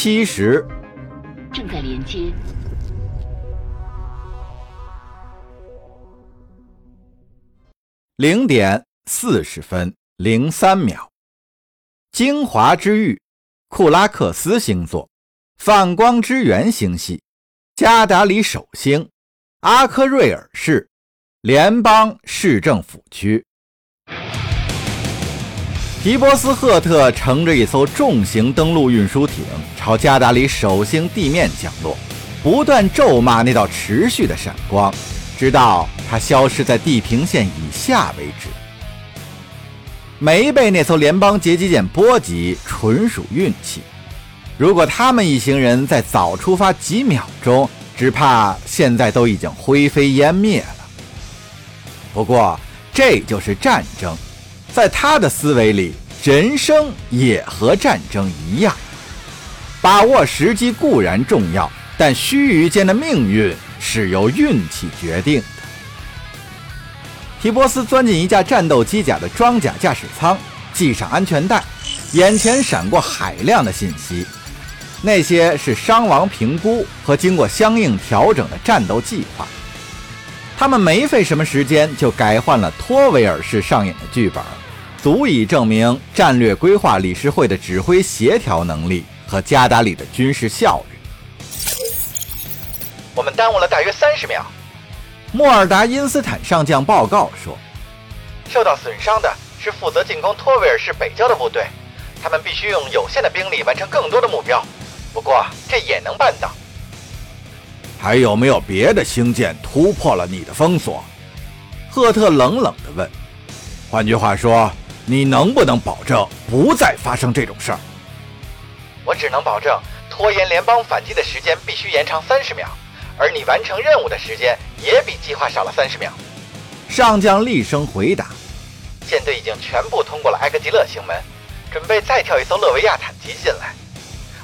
七十，正在连接。零点四十分零三秒，精华之域，库拉克斯星座，泛光之源星系，加达里首星，阿科瑞尔市，联邦市政府区。提波斯赫特乘着一艘重型登陆运输艇朝加达里首星地面降落，不断咒骂那道持续的闪光。直到它消失在地平线以下为止。没被那艘联邦截击舰波及，纯属运气。如果他们一行人再早出发几秒钟，只怕现在都已经灰飞烟灭了。不过，这就是战争，在他的思维里，人生也和战争一样。把握时机固然重要，但须臾间的命运。是由运气决定的。提波斯钻进一架战斗机甲的装甲驾驶舱，系上安全带，眼前闪过海量的信息，那些是伤亡评估和经过相应调整的战斗计划。他们没费什么时间就改换了托维尔市上演的剧本，足以证明战略规划理事会的指挥协调能力和加达里的军事效率。我们耽误了大约三十秒。莫尔达因斯坦上将报告说：“受到损伤的是负责进攻托维尔市北郊的部队，他们必须用有限的兵力完成更多的目标。不过这也能办到。”还有没有别的星舰突破了你的封锁？赫特冷冷地问。换句话说，你能不能保证不再发生这种事儿？我只能保证拖延联邦反击的时间必须延长三十秒。而你完成任务的时间也比计划少了三十秒。上将厉声回答：“舰队已经全部通过了埃格吉勒星门，准备再跳一艘勒维亚坦级进来。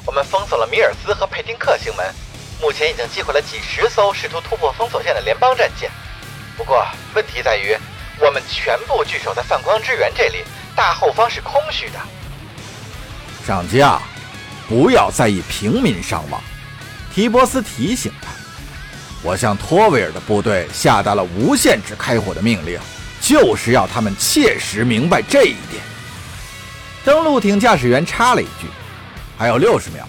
我们封锁了米尔斯和佩丁克星门，目前已经击毁了几十艘试图突破封锁线的联邦战舰。不过问题在于，我们全部据守在泛光之源这里，大后方是空虚的。”上将，不要在意平民伤亡。提波斯提醒他。我向托维尔的部队下达了无限制开火的命令，就是要他们切实明白这一点。登陆艇驾驶员插了一句：“还有六十秒。”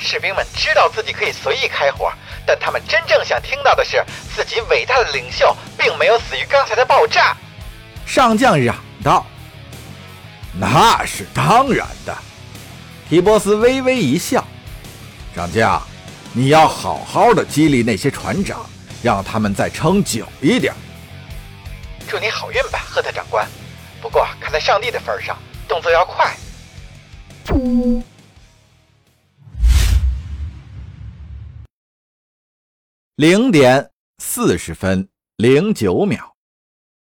士兵们知道自己可以随意开火，但他们真正想听到的是，自己伟大的领袖并没有死于刚才的爆炸。上将嚷道：“那是当然的。”提波斯微微一笑：“上将。”你要好好的激励那些船长，让他们再撑久一点。祝你好运吧，赫特长官。不过看在上帝的份上，动作要快。零点四十分零九秒，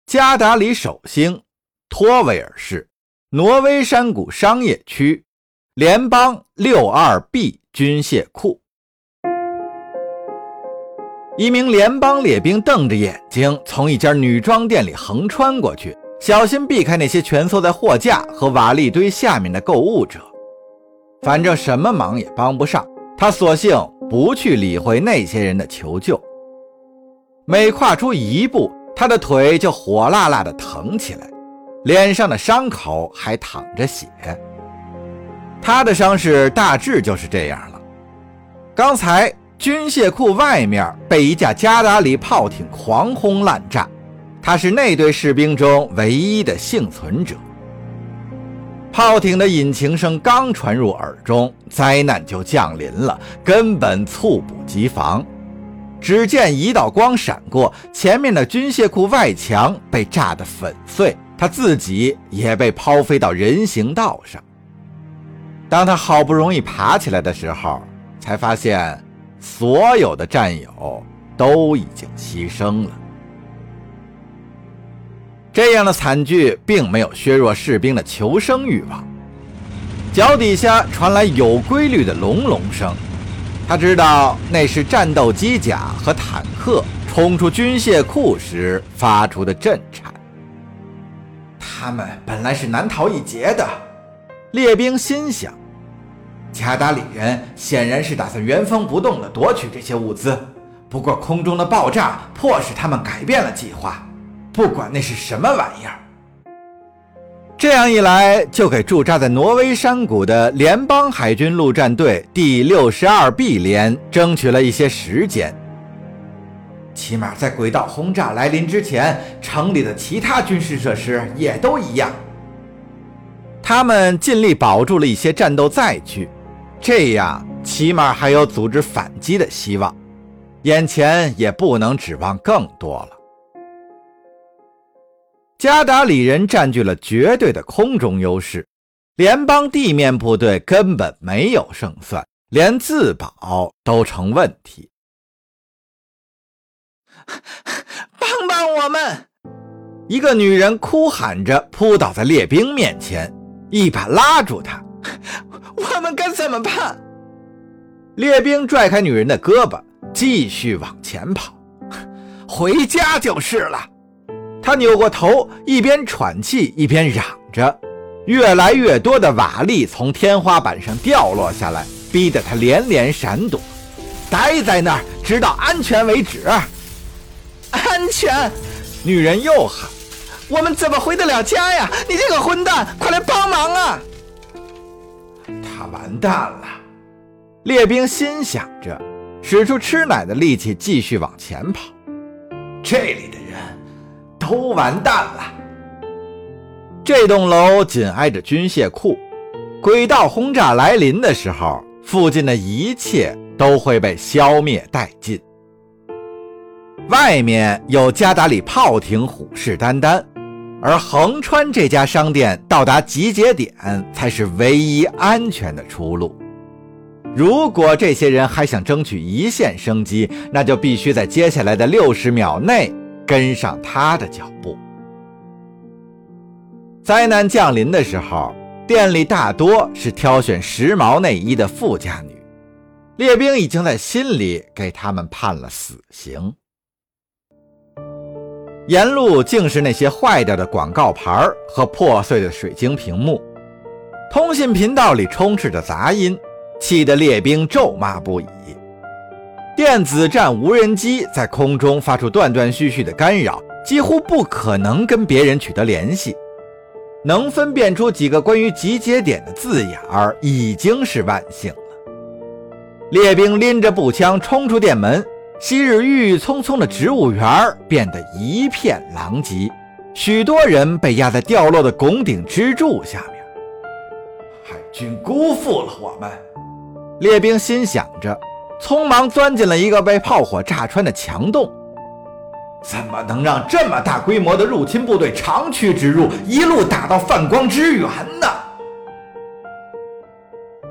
加达里首星，托维尔市，挪威山谷商业区，联邦六二 B 军械库。一名联邦列兵瞪着眼睛从一家女装店里横穿过去，小心避开那些蜷缩在货架和瓦砾堆下面的购物者。反正什么忙也帮不上，他索性不去理会那些人的求救。每跨出一步，他的腿就火辣辣地疼起来，脸上的伤口还淌着血。他的伤势大致就是这样了。刚才。军械库外面被一架加达里炮艇狂轰滥炸，他是那队士兵中唯一的幸存者。炮艇的引擎声刚传入耳中，灾难就降临了，根本猝不及防。只见一道光闪过，前面的军械库外墙被炸得粉碎，他自己也被抛飞到人行道上。当他好不容易爬起来的时候，才发现。所有的战友都已经牺牲了。这样的惨剧并没有削弱士兵的求生欲望。脚底下传来有规律的隆隆声，他知道那是战斗机甲和坦克冲出军械库时发出的震颤。他们本来是难逃一劫的，列兵心想。加达里人显然是打算原封不动地夺取这些物资，不过空中的爆炸迫使他们改变了计划。不管那是什么玩意儿，这样一来就给驻扎在挪威山谷的联邦海军陆战队第六十二 B 连争取了一些时间。起码在轨道轰炸来临之前，城里的其他军事设施也都一样。他们尽力保住了一些战斗载具，这样起码还有组织反击的希望。眼前也不能指望更多了。加达里人占据了绝对的空中优势，联邦地面部队根本没有胜算，连自保都成问题。帮帮我们！一个女人哭喊着扑倒在列兵面前，一把拉住他：“ 我们该怎么办？”列兵拽开女人的胳膊，继续往前跑：“ 回家就是了。”他扭过头，一边喘气一边嚷着，越来越多的瓦砾从天花板上掉落下来，逼得他连连闪躲。待在那儿，直到安全为止。安全！女人又喊：“我们怎么回得了家呀？你这个混蛋，快来帮忙啊！”他完蛋了。列兵心想着，使出吃奶的力气继续往前跑。这里的。都完蛋了！这栋楼紧挨着军械库，轨道轰炸来临的时候，附近的一切都会被消灭殆尽。外面有加达里炮艇虎视眈眈，而横穿这家商店到达集结点才是唯一安全的出路。如果这些人还想争取一线生机，那就必须在接下来的六十秒内。跟上他的脚步。灾难降临的时候，店里大多是挑选时髦内衣的富家女。列兵已经在心里给他们判了死刑。沿路竟是那些坏掉的广告牌和破碎的水晶屏幕，通信频道里充斥着杂音，气得列兵咒骂不已。电子战无人机在空中发出断断续续的干扰，几乎不可能跟别人取得联系。能分辨出几个关于集结点的字眼儿，已经是万幸了。列兵拎着步枪冲出店门，昔日郁郁葱葱的植物园变得一片狼藉，许多人被压在掉落的拱顶支柱下面。海军辜负了我们，列兵心想着。匆忙钻进了一个被炮火炸穿的墙洞，怎么能让这么大规模的入侵部队长驱直入，一路打到泛光之源呢？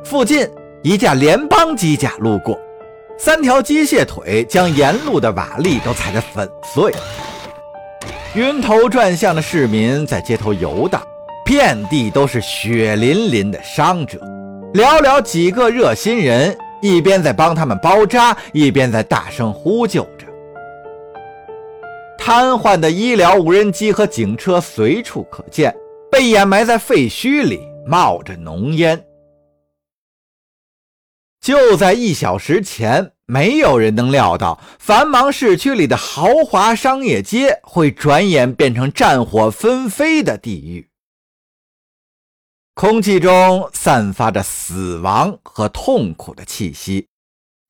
附近一架联邦机甲路过，三条机械腿将沿路的瓦砾都踩得粉碎。晕头转向的市民在街头游荡，遍地都是血淋淋的伤者，寥寥几个热心人。一边在帮他们包扎，一边在大声呼救着。瘫痪的医疗无人机和警车随处可见，被掩埋在废墟里，冒着浓烟。就在一小时前，没有人能料到，繁忙市区里的豪华商业街会转眼变成战火纷飞的地狱。空气中散发着死亡和痛苦的气息，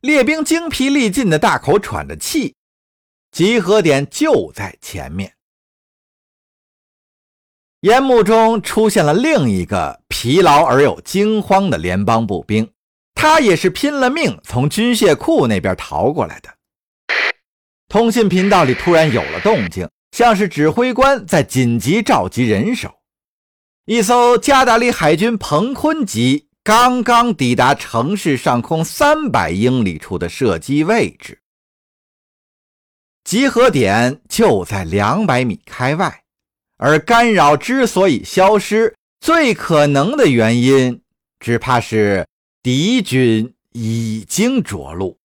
列兵精疲力尽的大口喘着气。集合点就在前面。烟幕中出现了另一个疲劳而又惊慌的联邦步兵，他也是拼了命从军械库那边逃过来的。通信频道里突然有了动静，像是指挥官在紧急召集人手。一艘加达利海军彭坤级刚刚抵达城市上空三百英里处的射击位置，集合点就在两百米开外，而干扰之所以消失，最可能的原因，只怕是敌军已经着陆。